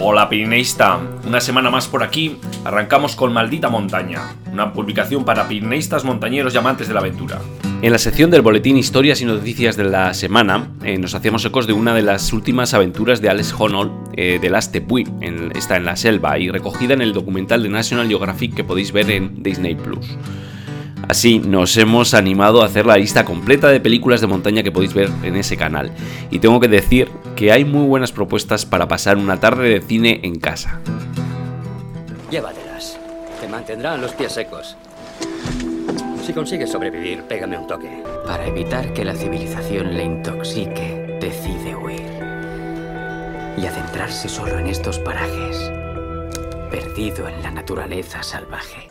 Hola Pirineísta, una semana más por aquí, arrancamos con Maldita Montaña, una publicación para pirineístas, montañeros y amantes de la aventura. En la sección del boletín Historias y Noticias de la semana, eh, nos hacíamos ecos de una de las últimas aventuras de Alex Honnold eh, de las Tepuy, está en la selva y recogida en el documental de National Geographic que podéis ver en Disney Plus. Así nos hemos animado a hacer la lista completa de películas de montaña que podéis ver en ese canal. Y tengo que decir que hay muy buenas propuestas para pasar una tarde de cine en casa. Llévatelas. Te mantendrán los pies secos. Si consigues sobrevivir, pégame un toque. Para evitar que la civilización le intoxique, decide huir. Y adentrarse solo en estos parajes, perdido en la naturaleza salvaje.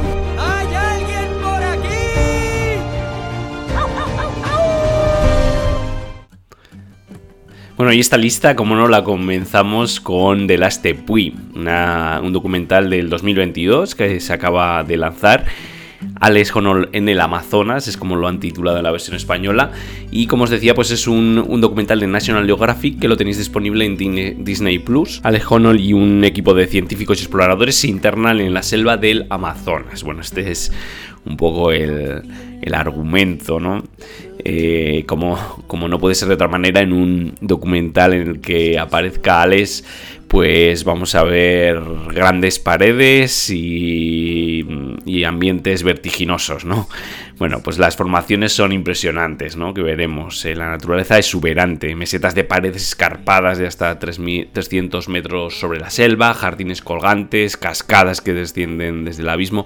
Bueno, y esta lista, como no, la comenzamos con The Last Tepuy, un documental del 2022 que se acaba de lanzar. Alex Honnold en el Amazonas, es como lo han titulado en la versión española. Y como os decía, pues es un, documental de National Geographic que lo tenéis disponible en Disney Plus. Alex Honnold y un equipo de científicos y exploradores se internan en la selva del Amazonas. Bueno, este es un poco el, el argumento, ¿no? Eh, como, como no puede ser de otra manera, en un documental en el que aparezca Alex, pues vamos a ver grandes paredes y, y, ambientes vertiginosos, ¿no? Bueno, pues las formaciones son impresionantes, ¿no? Que veremos. Eh, la naturaleza es exuberante, mesetas de paredes escarpadas de hasta 300 metros sobre la selva, jardines colgantes, cascadas que descienden desde el abismo.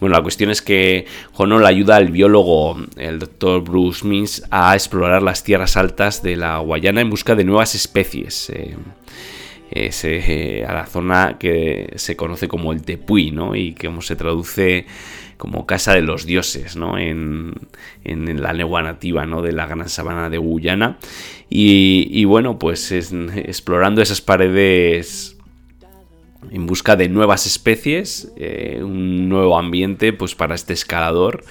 Bueno, la cuestión es que Honol ayuda al biólogo, el doctor Bruce Mins, a explorar las tierras altas de la Guayana en busca de nuevas especies. Eh, eh, a la zona que se conoce como el Tepuy, ¿no? Y que como se traduce como casa de los dioses, ¿no? En, la lengua nativa, ¿no? De la gran sabana de Guyana. Y, bueno, pues explorando esas paredes en busca de nuevas especies, eh, un nuevo ambiente, pues para este escalador.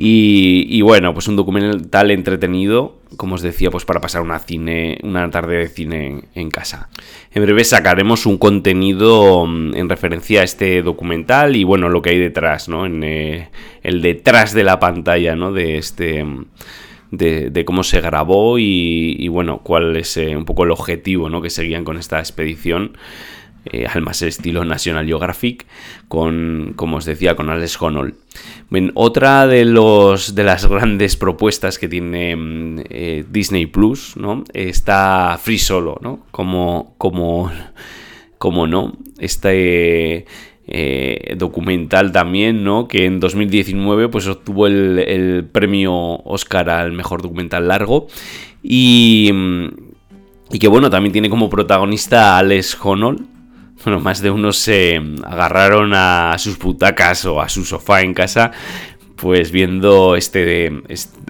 Y, bueno, pues un documental entretenido, como os decía, pues para pasar una, cine, una tarde de cine en casa. En breve sacaremos un contenido mm, en referencia a este documental y bueno, lo que hay detrás, ¿no? En eh, el detrás de la pantalla, ¿no? De este... Mm, de, cómo se grabó y, bueno, cuál es eh, un poco el objetivo ¿no? que seguían con esta expedición. Eh, al más estilo National Geographic, con, como os decía, con Alex Honnold. otra de, los, de las grandes propuestas que tiene mm, eh, Disney Plus, ¿no? Está Free Solo, ¿no? Como, como, como no, este... Eh, documental también, ¿no? Que en 2019 pues obtuvo el, el, premio Oscar al mejor documental largo y, mm, y que bueno, también tiene como protagonista a Alex Honnold, bueno, más de unos se agarraron a sus butacas o a su sofá en casa, pues viendo este,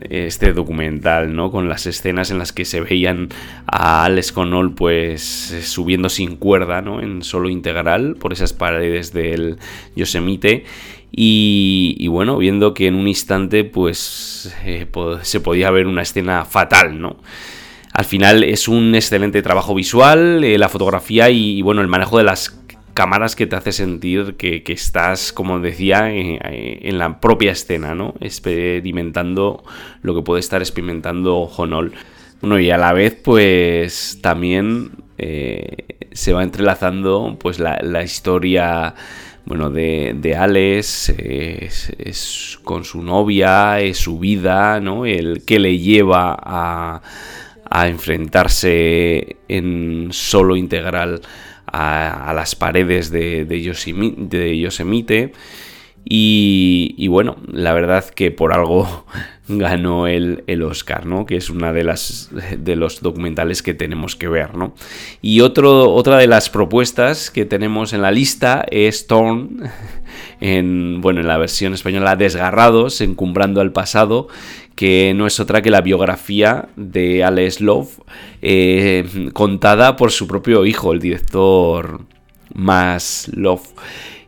este, documental, ¿no? Con las escenas en las que se veían a Alex Connell, pues subiendo sin cuerda, ¿no? En solo integral por esas paredes del Yosemite. Y, y bueno, viendo que en un instante, pues eh, se podía ver una escena fatal, ¿no? Al final es un excelente trabajo visual, eh, la fotografía y, bueno, el manejo de las cámaras que te hace sentir que, estás, como decía, eh, eh, en, la propia escena, ¿no? Experimentando lo que puede estar experimentando Honol. Bueno, y a la vez, pues también se va entrelazando pues la, historia bueno, de, de Alex, es, con su novia, es su vida, ¿no? El que le lleva a, a enfrentarse en solo integral a, las paredes de, Yosemite. Y, bueno, la verdad que por algo ganó el, el, Oscar, ¿no? Que es una de las de los documentales que tenemos que ver, ¿no? Y otro, otra de las propuestas que tenemos en la lista es Torn, en, bueno, en la versión española Desgarrados, encumbrando al pasado, que no es otra que la biografía de Alex Love, eh, contada por su propio hijo, el director Más Love.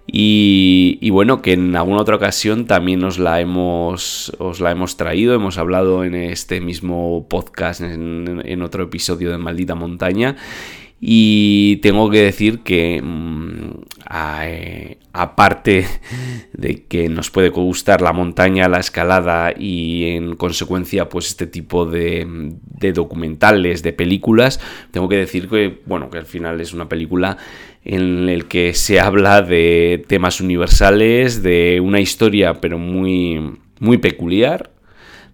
Y, bueno, que en alguna otra ocasión también os la hemos, os la hemos traído, hemos hablado en este mismo podcast, en, otro episodio de Maldita Montaña. Y tengo que decir que, mm, eh, aparte de que nos puede gustar la montaña, la escalada y en consecuencia, pues este tipo de, de documentales, de películas, tengo que decir que, bueno, que al final es una película en el que se habla de temas universales, de una historia pero muy, muy peculiar,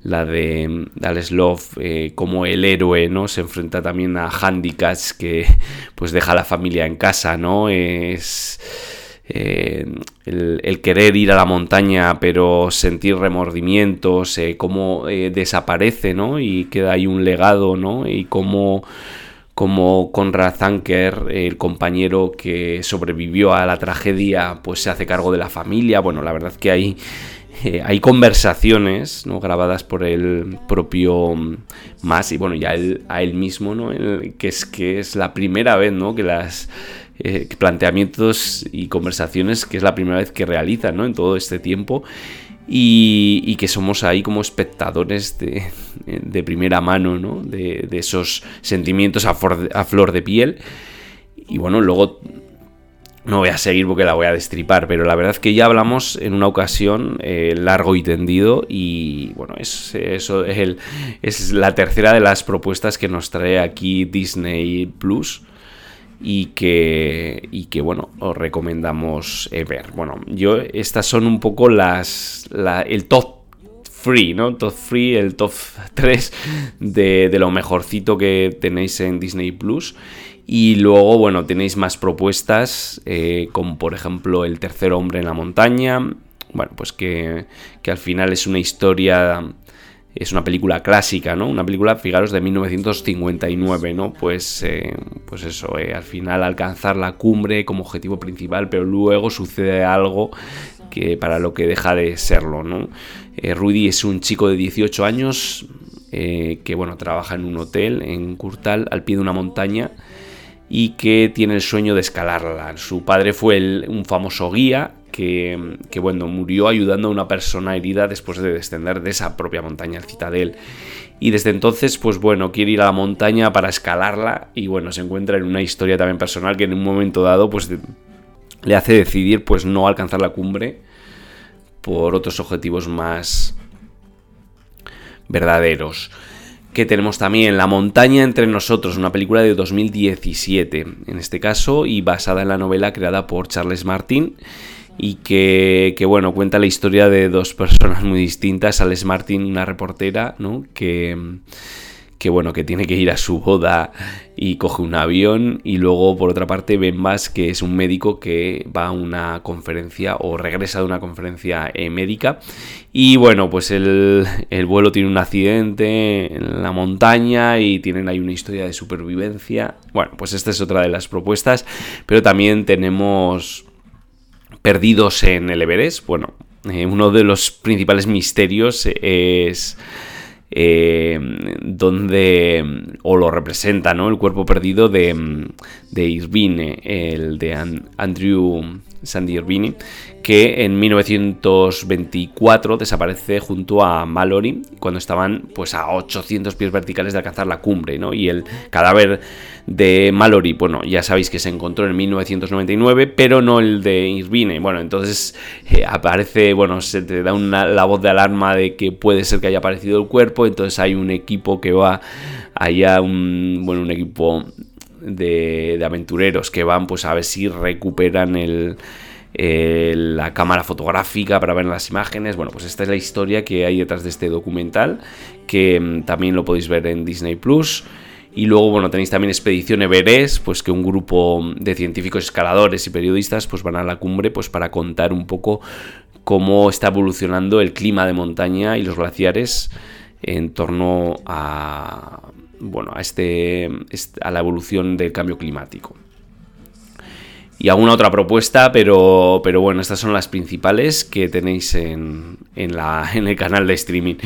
la de Alex Love eh, como el héroe, ¿no? Se enfrenta también a handicaps que pues deja a la familia en casa, ¿no? Es eh, el, querer ir a la montaña pero sentir remordimientos, eh, cómo desaparece, ¿no? Y queda ahí un legado, ¿no? Y cómo como Conrad Zanker, el compañero que sobrevivió a la tragedia, pues se hace cargo de la familia. Bueno, la verdad que hay, eh, hay conversaciones ¿no? grabadas por el propio Más y bueno, ya a él mismo, ¿no? que, es, que es la primera vez ¿no? que las eh, planteamientos y conversaciones que es la primera vez que realizan ¿no? en todo este tiempo y, que somos ahí como espectadores de, primera mano, ¿no? De, esos sentimientos a, flor de piel. Y bueno, luego no voy a seguir porque la voy a destripar, pero la verdad es que ya hablamos en una ocasión eh, largo y tendido y bueno, es, eso es, el, es la tercera de las propuestas que nos trae aquí Disney Plus y que, y que bueno, os recomendamos eh, ver. Bueno, yo, estas son un poco las, el top free, ¿no? Top free, el top 3 de, lo mejorcito que tenéis en Disney Plus. Y luego, bueno, tenéis más propuestas, eh, como por ejemplo El tercer hombre en la montaña. Bueno, pues que, que al final es una historia es una película clásica, ¿no? Una película, fijaros, de 1959, ¿no? Pues, eh, pues eso, eh, al final alcanzar la cumbre como objetivo principal, pero luego sucede algo que para lo que deja de serlo, ¿no? Eh, Rudy es un chico de 18 años que, bueno, trabaja en un hotel en Curtal, al pie de una montaña, y que tiene el sueño de escalarla. Su padre fue un famoso guía que, bueno, murió ayudando a una persona herida después de descender de esa propia montaña, el Citadel. Y desde entonces, pues bueno, quiere ir a la montaña para escalarla y bueno, se encuentra en una historia también personal que en un momento dado, pues le hace decidir pues no alcanzar la cumbre por otros objetivos más verdaderos que tenemos también La montaña entre nosotros, una película de 2017, en este caso, y basada en la novela creada por Charles Martin y que, que, bueno, cuenta la historia de dos personas muy distintas, Alex Martin, una reportera, ¿no? Que que bueno, que tiene que ir a su boda y coge un avión y luego por otra parte Ben Bass que es un médico que va a una conferencia o regresa de una conferencia eh, médica y bueno, pues el, el, vuelo tiene un accidente en la montaña y tienen ahí una historia de supervivencia. Bueno, pues esta es otra de las propuestas, pero también tenemos Perdidos en el Everest. Bueno, eh, uno de los principales misterios es eh, donde, o lo representa, ¿no? El cuerpo perdido de, de Irvine, el de Andrew Sandy Irvine, que en 1924 desaparece junto a Mallory cuando estaban pues a 800 pies verticales de alcanzar la cumbre, ¿no? Y el cadáver de Mallory, bueno, ya sabéis que se encontró en 1999, pero no el de Irvine. Bueno, entonces eh, aparece, bueno, se te da una, la voz de alarma de que puede ser que haya aparecido el cuerpo, entonces hay un equipo que va allá, un, bueno, un equipo de, aventureros que van pues a ver si recuperan el la cámara fotográfica para ver las imágenes. Bueno, pues esta es la historia que hay detrás de este documental, que mm, también lo podéis ver en Disney Plus. Y luego, bueno, tenéis también Expedición Everest, pues que un grupo de científicos escaladores y periodistas pues van a la cumbre pues para contar un poco cómo está evolucionando el clima de montaña y los glaciares en torno a, bueno, a, este, a la evolución del cambio climático y alguna otra propuesta, pero, pero bueno, estas son las principales que tenéis en, en, la, en el canal de streaming.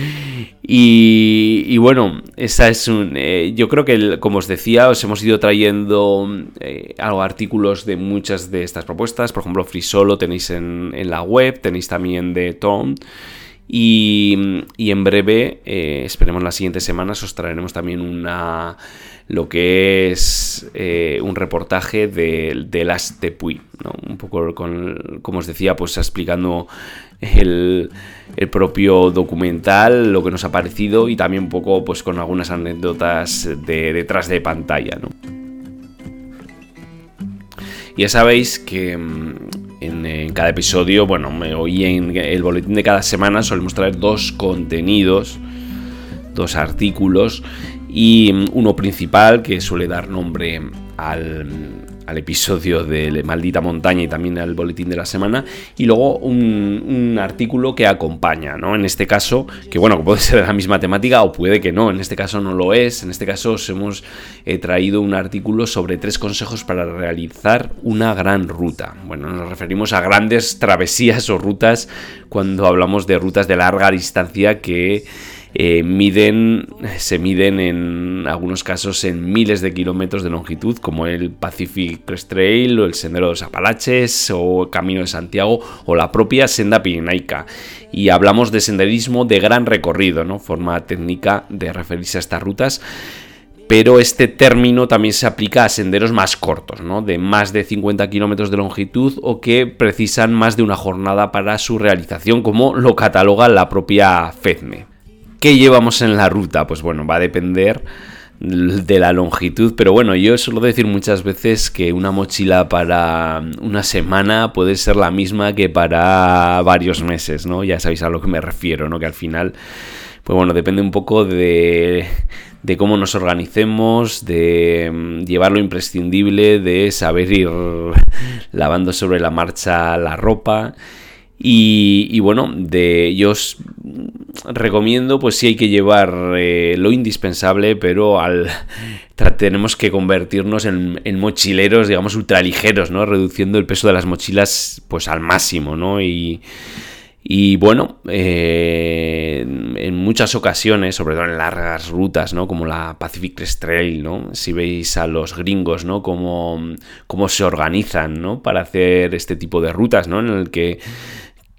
Y, bueno, esa es un, eh, yo creo que, como os decía, os hemos ido trayendo eh, algo, artículos de muchas de estas propuestas. Por ejemplo, Free Solo tenéis en, en la web, tenéis también de Tom. Y, en breve, eh, esperemos las siguientes semanas, os traeremos también una lo que es eh, un reportaje de, de las Tepuy, ¿no? un poco con, como os decía, pues explicando el, el, propio documental, lo que nos ha parecido y también un poco pues con algunas anécdotas de detrás de pantalla. ¿no? Ya sabéis que mm, en, cada episodio, bueno, hoy en el boletín de cada semana solemos traer dos contenidos, dos artículos y mm, uno principal que suele dar nombre al, al, episodio de Maldita Montaña y también al boletín de la semana y luego un, artículo que acompaña, ¿no? En este caso, que bueno, puede ser de la misma temática o puede que no, en este caso no lo es, en este caso os hemos eh, traído un artículo sobre tres consejos para realizar una gran ruta. Bueno, nos referimos a grandes travesías o rutas cuando hablamos de rutas de larga distancia que eh, se miden en algunos casos en miles de kilómetros de longitud, como el Pacific Crest Trail o el Sendero de los Apalaches o el Camino de Santiago o la propia Senda Pirenaica. Y hablamos de senderismo de gran recorrido, ¿no? forma técnica de referirse a estas rutas pero este término también se aplica a senderos más cortos, ¿no? de más de 50 kilómetros de longitud o que precisan más de una jornada para su realización, como lo cataloga la propia FEDME. ¿Qué llevamos en la ruta? Pues bueno, va a depender de la longitud, pero bueno, yo suelo decir muchas veces que una mochila para una semana puede ser la misma que para varios meses, ¿no? Ya sabéis a lo que me refiero, ¿no? Que al final, pues bueno, depende un poco de, de cómo nos organicemos, de mm, llevar lo imprescindible, de saber ir lavando sobre la marcha la ropa. Y, y bueno, de, yo os recomiendo, pues sí hay que llevar eh, lo indispensable, pero al tenemos que convertirnos en, mochileros, digamos, ultraligeros, ¿no? Reduciendo el peso de las mochilas, pues al máximo, ¿no? Y, y bueno, eh, en muchas ocasiones, sobre todo en largas rutas, ¿no? Como la Pacific Crest Trail, ¿no? Si veis a los gringos, ¿no? Cómo, cómo se organizan, ¿no? Para hacer este tipo de rutas, ¿no? En el que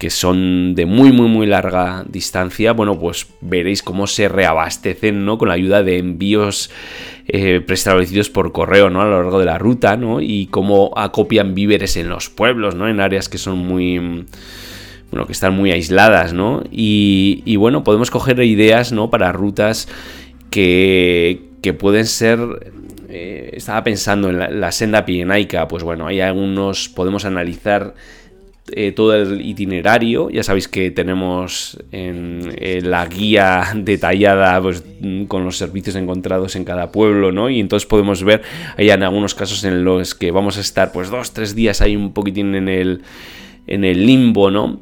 que son de muy muy muy larga distancia, bueno, pues veréis cómo se reabastecen, ¿no? Con la ayuda de envíos eh, preestablecidos por correo, ¿no? A lo largo de la ruta, ¿no? Y cómo acopian víveres en los pueblos, ¿no? En áreas que son muy... Bueno, que están muy aisladas, ¿no? Y, bueno, podemos coger ideas, ¿no? Para rutas que, que pueden ser eh, estaba pensando en la, la, senda pirenaica, pues bueno, hay algunos, podemos analizar eh, todo el itinerario. Ya sabéis que tenemos en, eh, la guía detallada pues, con los servicios encontrados en cada pueblo, ¿no? Y entonces podemos ver, hay en algunos casos en los que vamos a estar pues dos, tres días ahí un poquitín en el, en el limbo, ¿no?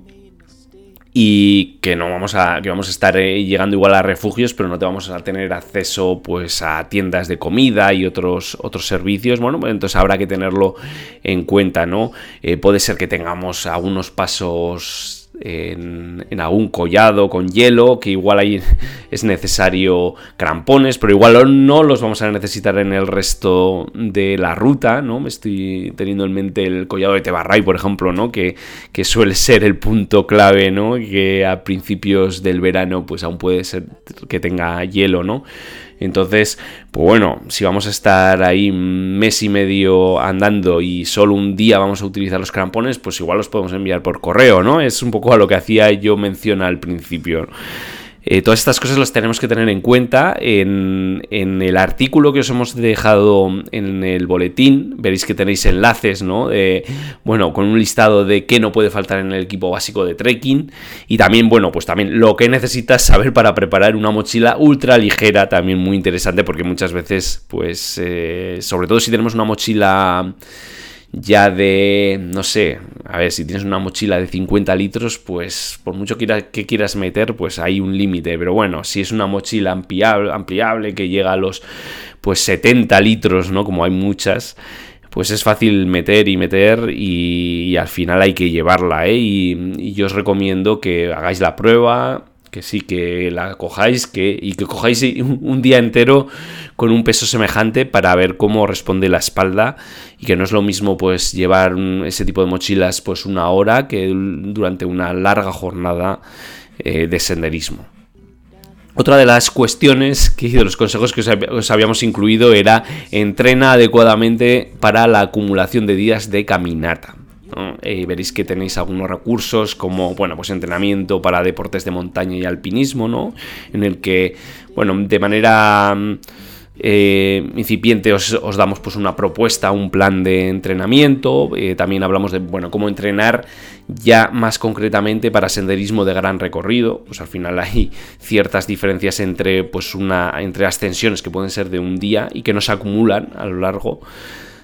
Y que no vamos a que vamos a estar eh, llegando igual a refugios pero no te vamos a tener acceso pues a tiendas de comida y otros otros servicios. Bueno pues entonces habrá que tenerlo en cuenta no eh, puede ser que tengamos algunos pasos en, algún collado con hielo, que igual ahí es necesario crampones, pero igual no los vamos a necesitar en el resto de la ruta, ¿no? Me estoy teniendo en mente el collado de Tebarray, por ejemplo, ¿no? Que, que suele ser el punto clave, ¿no? Que a principios del verano pues aún puede ser que tenga hielo, ¿no? Entonces, pues bueno, si vamos a estar ahí mes y medio andando y solo un día vamos a utilizar los crampones, pues igual los podemos enviar por correo, ¿no? Es un poco a lo que hacía yo mención al principio. Eh, todas estas cosas las tenemos que tener en cuenta. En, en, el artículo que os hemos dejado en el boletín, veréis que tenéis enlaces, ¿no? De, bueno, con un listado de qué no puede faltar en el equipo básico de trekking. Y también, bueno, pues también lo que necesitas saber para preparar una mochila ultra ligera, también muy interesante, porque muchas veces, pues, eh, sobre todo si tenemos una mochila ya de, no sé, a ver, si tienes una mochila de 50 litros, pues por mucho que quieras meter, pues hay un límite. Pero bueno, si es una mochila ampliable, ampliable que llega a los pues 70 litros, ¿no? Como hay muchas, pues es fácil meter y meter y, al final hay que llevarla, ¿eh? y, yo os recomiendo que hagáis la prueba, que sí, que la cojáis que, y que cojáis un día entero con un peso semejante para ver cómo responde la espalda y que no es lo mismo pues llevar ese tipo de mochilas pues una hora que durante una larga jornada eh, de senderismo. Otra de las cuestiones que de los consejos que os habíamos incluido era entrena adecuadamente para la acumulación de días de caminata. Eh, veréis que tenéis algunos recursos como, bueno, pues entrenamiento para deportes de montaña y alpinismo, ¿no? En el que, bueno, de manera eh, incipiente os, damos pues una propuesta, un plan de entrenamiento, eh, también hablamos de, bueno, cómo entrenar ya más concretamente para senderismo de gran recorrido, pues al final hay ciertas diferencias entre, pues una, entre ascensiones que pueden ser de un día y que no se acumulan a lo largo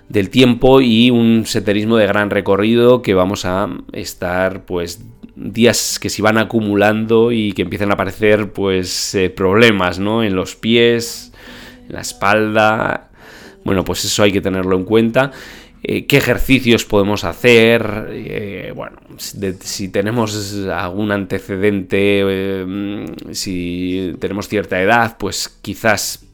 del tiempo y un senderismo de gran recorrido que vamos a estar pues días que se van acumulando y que empiezan a aparecer pues eh, problemas ¿no? en los pies, en la espalda. Bueno, pues eso hay que tenerlo en cuenta. Eh, qué ejercicios podemos hacer, eh, bueno, si tenemos algún antecedente, si tenemos cierta edad, pues quizás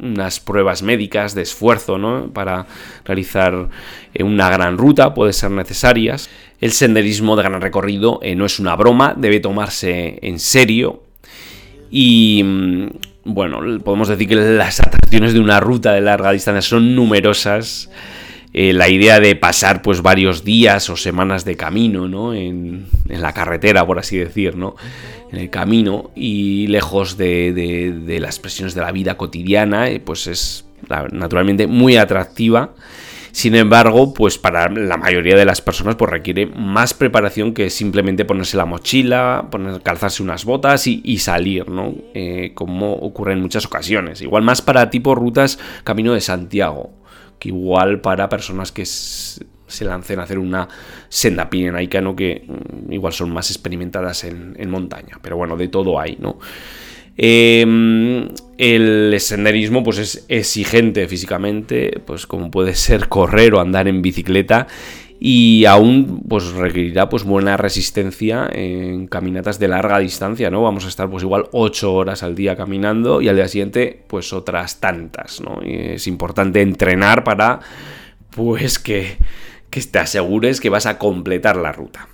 unas pruebas médicas de esfuerzo ¿no? para realizar eh, una gran ruta, puede ser necesarias. El senderismo de gran recorrido eh, no es una broma, debe tomarse en serio. Y mm, bueno, podemos decir que las atracciones de una ruta de larga distancia son numerosas. Eh, la idea de pasar pues varios días o semanas de camino, ¿no? En, en la carretera, por así decir, ¿no? en el camino y lejos de, las presiones de la vida cotidiana, eh, pues es naturalmente muy atractiva. Sin embargo, pues para la mayoría de las personas pues requiere más preparación que simplemente ponerse la mochila, poner, calzarse unas botas y, salir, ¿no? Eh, como ocurre en muchas ocasiones. Igual más para tipo rutas Camino de Santiago, que igual para personas que se lancen a hacer una senda pirenaica. Que mm, igual son más experimentadas en, montaña. Pero bueno, de todo hay, ¿no? Em, el senderismo pues es exigente físicamente, pues como puede ser correr o andar en bicicleta y aún pues requerirá pues buena resistencia en caminatas de larga distancia, ¿no? Vamos a estar pues igual 8 horas al día caminando y al día siguiente pues otras tantas, ¿no? Y es importante entrenar para pues que que te asegures que vas a completar la ruta.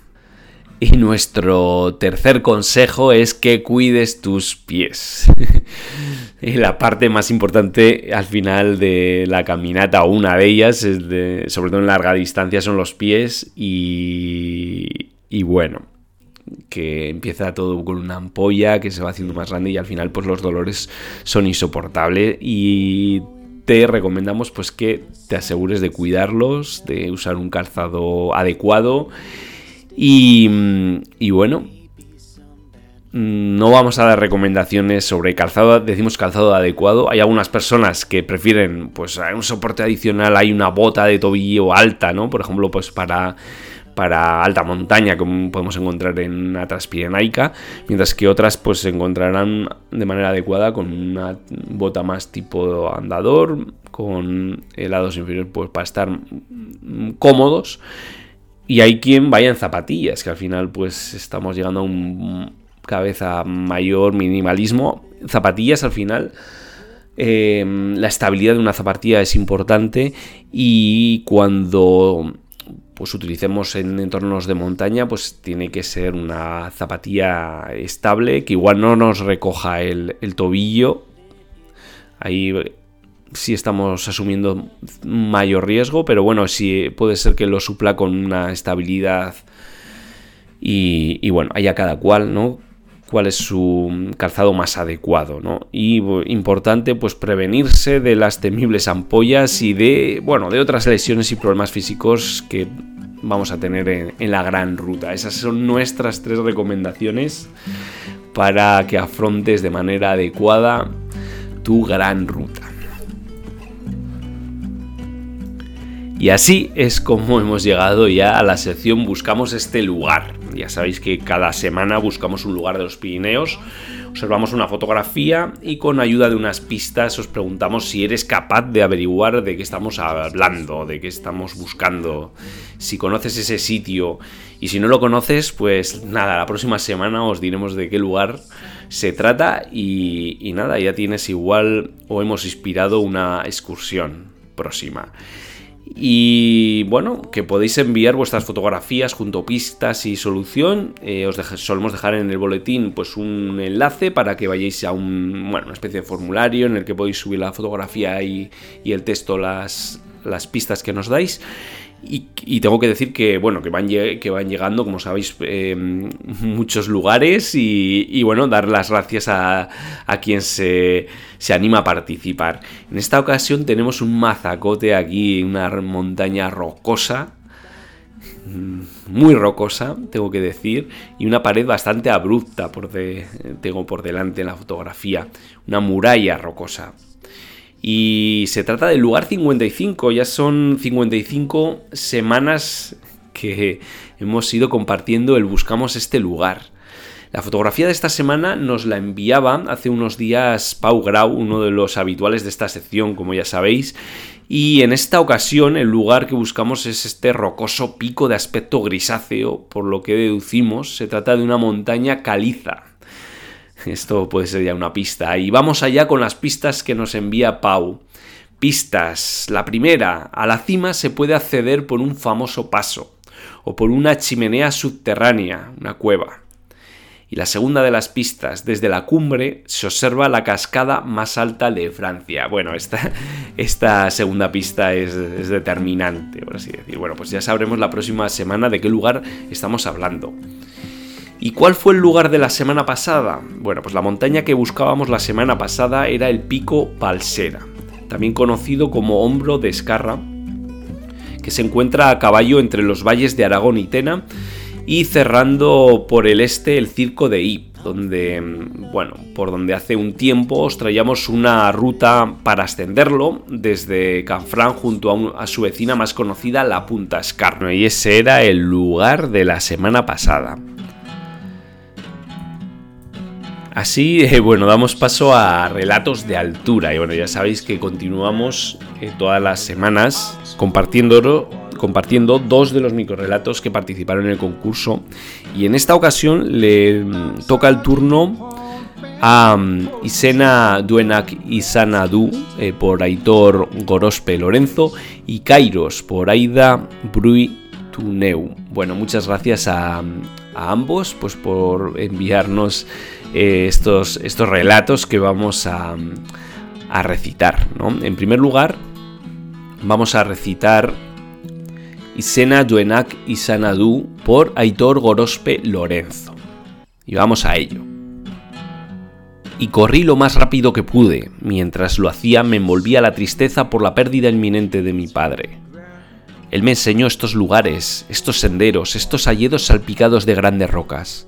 Y nuestro tercer consejo es que cuides tus pies. la parte más importante al final de la caminata, o una de ellas, es sobre todo en larga distancia, son los pies. Y, y bueno, que empieza todo con una ampolla que se va haciendo más grande y al final pues los dolores son insoportables y te recomendamos pues que te asegures de cuidarlos, de usar un calzado adecuado y, y bueno, no vamos a dar recomendaciones sobre calzado, decimos calzado adecuado. Hay algunas personas que prefieren, pues, un soporte adicional, hay una bota de tobillo alta, ¿no? Por ejemplo, pues para para alta montaña, como podemos encontrar en una Transpirenaica, mientras que otras pues se encontrarán de manera adecuada con una bota más tipo andador, con helados inferiores pues para estar cómodos. Y hay quien vaya en zapatillas, que al final pues estamos llegando a un cabeza mayor minimalismo. Zapatillas al final... Eh, la estabilidad de una zapatilla es importante y cuando pues utilicemos en entornos de montaña, pues tiene que ser una zapatilla estable, que igual no nos recoja el, tobillo. Ahí sí estamos asumiendo mayor riesgo, pero bueno, sí puede ser que lo supla con una estabilidad. Y, y bueno, haya cada cual, ¿no? cuál es su calzado más adecuado, ¿no? Y importante pues prevenirse de las temibles ampollas y de, bueno, de otras lesiones y problemas físicos que vamos a tener en, la gran ruta. Esas son nuestras tres recomendaciones para que afrontes de manera adecuada tu gran ruta. Y así es como hemos llegado ya a la sección Buscamos este lugar. Ya sabéis que cada semana buscamos un lugar de los Pirineos, observamos una fotografía y con ayuda de unas pistas os preguntamos si eres capaz de averiguar de qué estamos hablando, de qué estamos buscando, si conoces ese sitio y si no lo conoces, pues nada, la próxima semana os diremos de qué lugar se trata y, y nada, ya tienes igual o hemos inspirado una excursión próxima. Y bueno, que podéis enviar vuestras fotografías junto a pistas y solución. Eh, os solemos dejar en el boletín pues un enlace para que vayáis a un, bueno, una especie de formulario en el que podéis subir la fotografía y, y el texto, las, las pistas que nos dais. Y, tengo que decir que, bueno, que van, que van llegando, como sabéis, eh, muchos lugares y, bueno, dar las gracias a, quien se, se, anima a participar. En esta ocasión tenemos un mazacote aquí, una montaña rocosa, muy rocosa, tengo que decir, y una pared bastante abrupta por tengo por delante en la fotografía, una muralla rocosa. Y se trata del lugar 55, ya son 55 semanas que hemos ido compartiendo el Buscamos este lugar. La fotografía de esta semana nos la enviaba hace unos días Pau Grau, uno de los habituales de esta sección, como ya sabéis, y en esta ocasión el lugar que buscamos es este rocoso pico de aspecto grisáceo, por lo que deducimos se trata de una montaña caliza. Esto puede ser ya una pista. Y vamos allá con las pistas que nos envía Pau. Pistas. La primera, a la cima se puede acceder por un famoso paso o por una chimenea subterránea, una cueva. Y la segunda de las pistas, desde la cumbre se observa la cascada más alta de Francia. Bueno, esta, esta segunda pista es, es determinante, por así decir. Bueno, pues ya sabremos la próxima semana de qué lugar estamos hablando. ¿Y cuál fue el lugar de la semana pasada? Bueno, pues la montaña que buscábamos la semana pasada era el Pico Palsera, también conocido como Hombro de Escarra, que se encuentra a caballo entre los valles de Aragón y Tena y cerrando por el este el Circo de Ip, donde, bueno, por donde hace un tiempo os traíamos una ruta para ascenderlo desde Canfrán junto a, a su vecina más conocida, la Punta Escarno, y ese era el lugar de la semana pasada. Así, eh, bueno, damos paso a relatos de altura. Y bueno, ya sabéis que continuamos eh, todas las semanas compartiendo, compartiendo dos de los microrelatos que participaron en el concurso. Y en esta ocasión le mm, toca el turno a um, Isena Duenak Isanadu eh, por Aitor Gorospe Lorenzo y Kairos por Aida Brui Tuneu. Bueno, muchas gracias a, a ambos pues por enviarnos eh, estos, estos relatos que vamos a, recitar. En primer lugar, vamos a recitar Isena Duenak Isanadu por Aitor Gorospe Lorenzo. Y vamos a ello. Y corrí lo más rápido que pude. Mientras lo hacía me envolvía la tristeza por la pérdida inminente de mi padre. Él me enseñó estos lugares, estos senderos, estos alledos salpicados de grandes rocas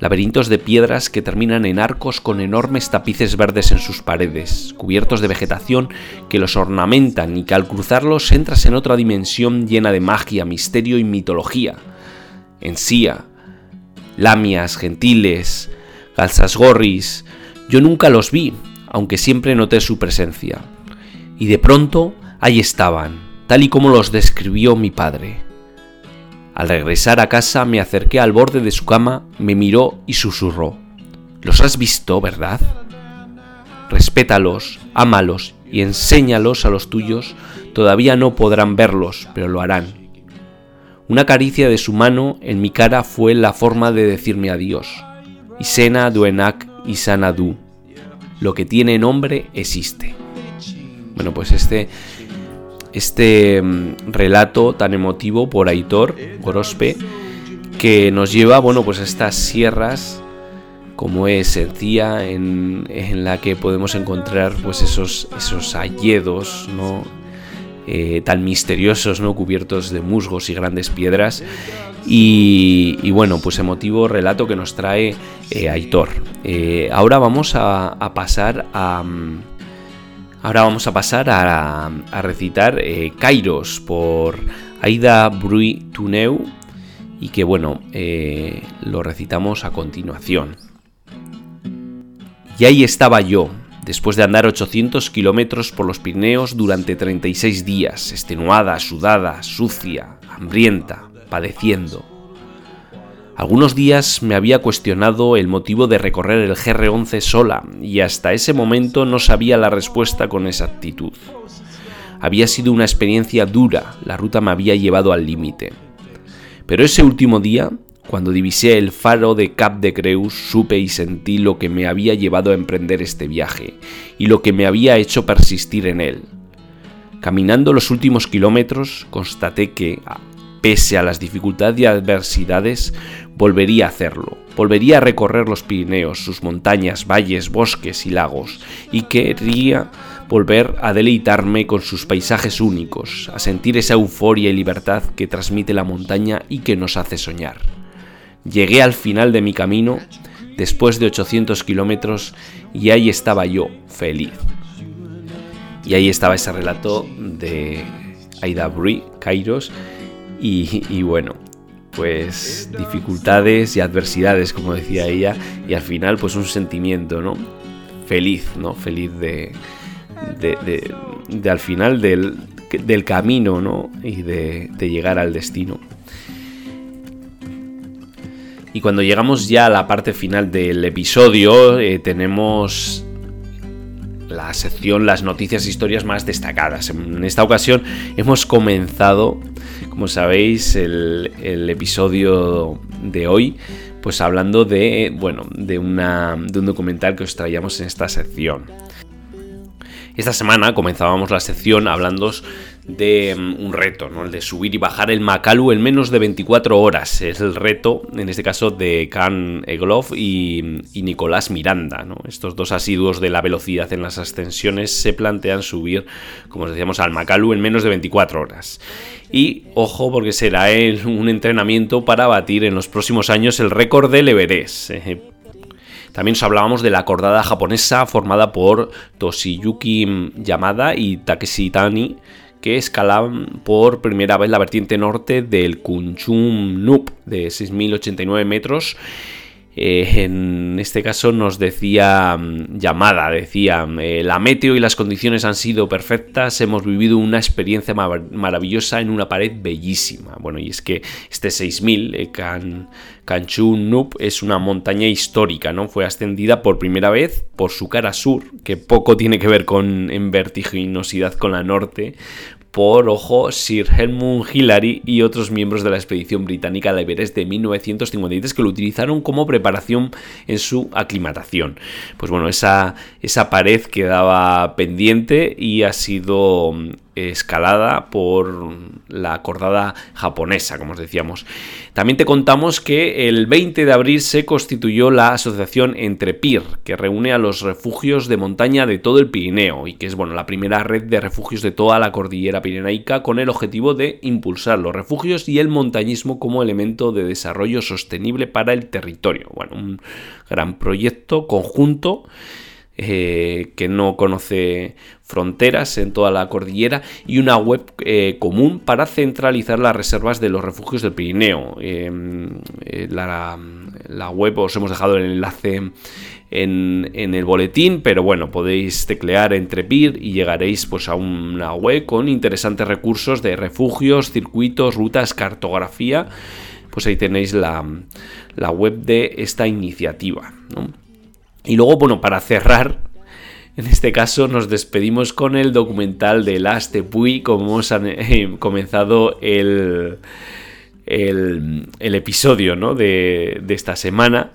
laberintos de piedras que terminan en arcos con enormes tapices verdes en sus paredes, cubiertos de vegetación que los ornamentan y que al cruzarlos entras en otra dimensión llena de magia, misterio y mitología. Ensía, lamias, gentiles, galsasgorris, yo nunca los vi, aunque siempre noté su presencia. Y de pronto ahí estaban, tal y como los describió mi padre al regresar a casa me acerqué al borde de su cama, me miró y susurró. ¿Los has visto, verdad? Respétalos, ámalos y enséñalos a los tuyos. Todavía no podrán verlos, pero lo harán. Una caricia de su mano en mi cara fue la forma de decirme adiós. Isena duenak isanadu. Lo que tiene nombre existe. Bueno, pues este este mm, relato tan emotivo por Aitor Gorospe que nos lleva, bueno, pues a estas sierras como es sencilla en, la que podemos encontrar pues esos, esos alledos, ¿no? Eh, tan misteriosos, ¿no? cubiertos de musgos y grandes piedras. Y, bueno, pues emotivo relato que nos trae eh, Aitor. Eh, ahora vamos a, a pasar a, mm, Ahora vamos a pasar a, recitar eh, Kairos por Aida Brui Tuneu y que bueno, eh, lo recitamos a continuación. Y ahí estaba yo, después de andar 800 kilómetros por los Pirineos durante 36 días, extenuada, sudada, sucia, hambrienta, padeciendo. Algunos días me había cuestionado el motivo de recorrer el GR11 sola y hasta ese momento no sabía la respuesta con exactitud. Había sido una experiencia dura, la ruta me había llevado al límite. Pero ese último día, cuando divisé el faro de Cap de Creus, supe y sentí lo que me había llevado a emprender este viaje y lo que me había hecho persistir en él. Caminando los últimos kilómetros, constaté que, pese a las dificultades y adversidades, volvería a hacerlo. Volvería a recorrer los Pirineos, sus montañas, valles, bosques y lagos, y quería volver a deleitarme con sus paisajes únicos, a sentir esa euforia y libertad que transmite la montaña y que nos hace soñar. Llegué al final de mi camino, después de 800 kilómetros, y ahí estaba yo, feliz. Y ahí estaba ese relato de Aida Brie, Kairos, y, bueno, pues dificultades y adversidades, como decía ella, y al final pues un sentimiento, ¿no? Feliz, ¿no? Feliz de, de, al final del, del, camino, ¿no? Y de, llegar al destino. Y cuando llegamos ya a la parte final del episodio, eh, tenemos la sección Las noticias e historias más destacadas. En esta ocasión hemos comenzado como sabéis, el, episodio de hoy, pues hablando de, bueno, de, un documental que os traíamos en esta sección. Esta semana comenzábamos la sección hablando de mm, un reto, ¿no? el de subir y bajar el Macalu en menos de 24 horas. Es el reto, en este caso, de Can Egloff y, y, Nicolás Miranda. ¿no? Estos dos asiduos de la velocidad en las ascensiones se plantean subir, como os decíamos, al Macalu en menos de 24 horas. Y ojo, porque será un entrenamiento para batir en los próximos años el récord del Everest. También os hablábamos de la cordada japonesa formada por Toshiyuki Yamada y Takeshi Tani, que escalan por primera vez la vertiente norte del Kunchum Nup de 6.089 metros. Eh, en este caso nos decía mm, llamada, decía, eh, la meteo y las condiciones han sido perfectas, hemos vivido una experiencia maravillosa en una pared bellísima. Bueno, y es que este 6000, eh, Kanchun Nup, es una montaña histórica, ¿no? Fue ascendida por primera vez por su cara sur, que poco tiene que ver con en vertiginosidad con la norte, por, ojo, Sir Helmut Hillary y otros miembros de la expedición británica al Everest de 1953 que lo utilizaron como preparación en su aclimatación. Pues bueno, esa, esa pared quedaba pendiente y ha sido escalada por la acordada japonesa, como os decíamos. También te contamos que el 20 de abril se constituyó la asociación Entre Pir, que reúne a los refugios de montaña de todo el Pirineo y que es bueno, la primera red de refugios de toda la cordillera pirenaica con el objetivo de impulsar los refugios y el montañismo como elemento de desarrollo sostenible para el territorio. Bueno, un gran proyecto conjunto eh, que no conoce fronteras en toda la cordillera y una web eh, común para centralizar las reservas de los refugios del Pirineo. Em, eh, la, web os hemos dejado el enlace en, el boletín, pero bueno, podéis teclear entre PIR y llegaréis pues, a una web con interesantes recursos de refugios, circuitos, rutas, cartografía. Pues ahí tenéis la, web de esta iniciativa. Y luego, bueno, para cerrar, en este caso nos despedimas con el documental de Last Puy, como hemos eh, comenzado el, el, episodio ¿no? de, esta semana.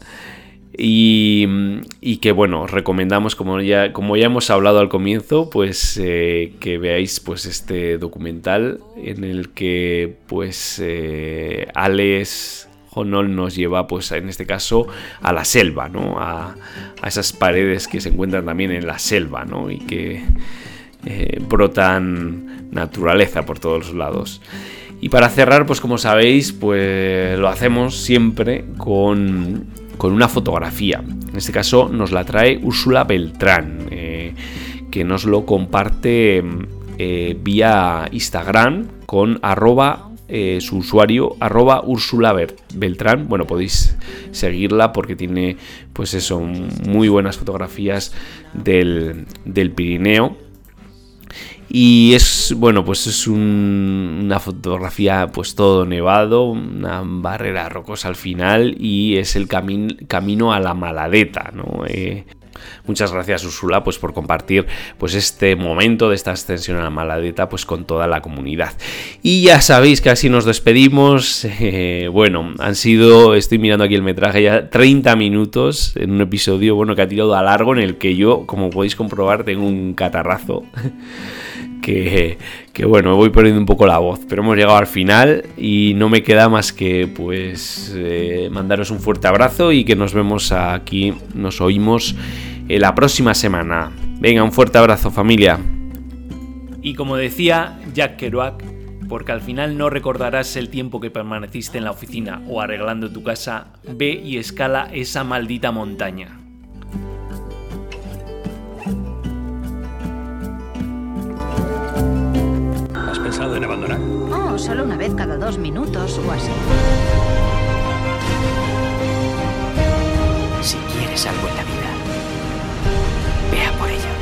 Y, que bueno, os recomendamos, como ya, como ya hemos hablado al comienzo, pues eh, que veáis pues este documental en el que pues eh, Alex Honol nos lleva, pues en este caso, a la selva, ¿no? A, esas paredes que se encuentran también en la selva, ¿no? Y que eh, brotan naturaleza por todos los lados. Y para cerrar, pues como sabéis, pues lo hacemos siempre con, con una fotografía. En este caso nos la trae Úrsula Beltrán. Eh, que nos lo comparte eh, vía Instagram con arroba eh, su usuario arroba Úrsula Beltrán. Bueno, podéis seguirla porque tiene pues eso, muy buenas fotografías del, del Pirineo. Y es, bueno, pues es una fotografía pues todo nevado, una barrera rocosa al final y es el camino a la maladeta, ¿no? Eh, muchas gracias Úrsula pues por compartir pues este momento de esta ascensión a la maladeta pues con toda la comunidad. Y ya sabéis que así nos despedimos. Eh, bueno han sido estoy mirando aquí el metraje ya 30 minutos en un episodio bueno que ha tirado a largo en el que yo como podéis comprobar tengo un catarrazo que, bueno, voy poniendo un poco la voz, pero hemos llegado al final y no me queda más que pues eh, mandaros un fuerte abrazo y que nos vemos aquí, nos oímos en la próxima semana. Venga, un fuerte abrazo familia. Y como decía Jack Kerouac, porque al final no recordarás el tiempo que permaneciste en la oficina o arreglando tu casa, ve y escala esa maldita montaña. pensado en abandonar? Oh, solo una vez cada dos minutos o así. Si quieres algo en la vida, vea por ello.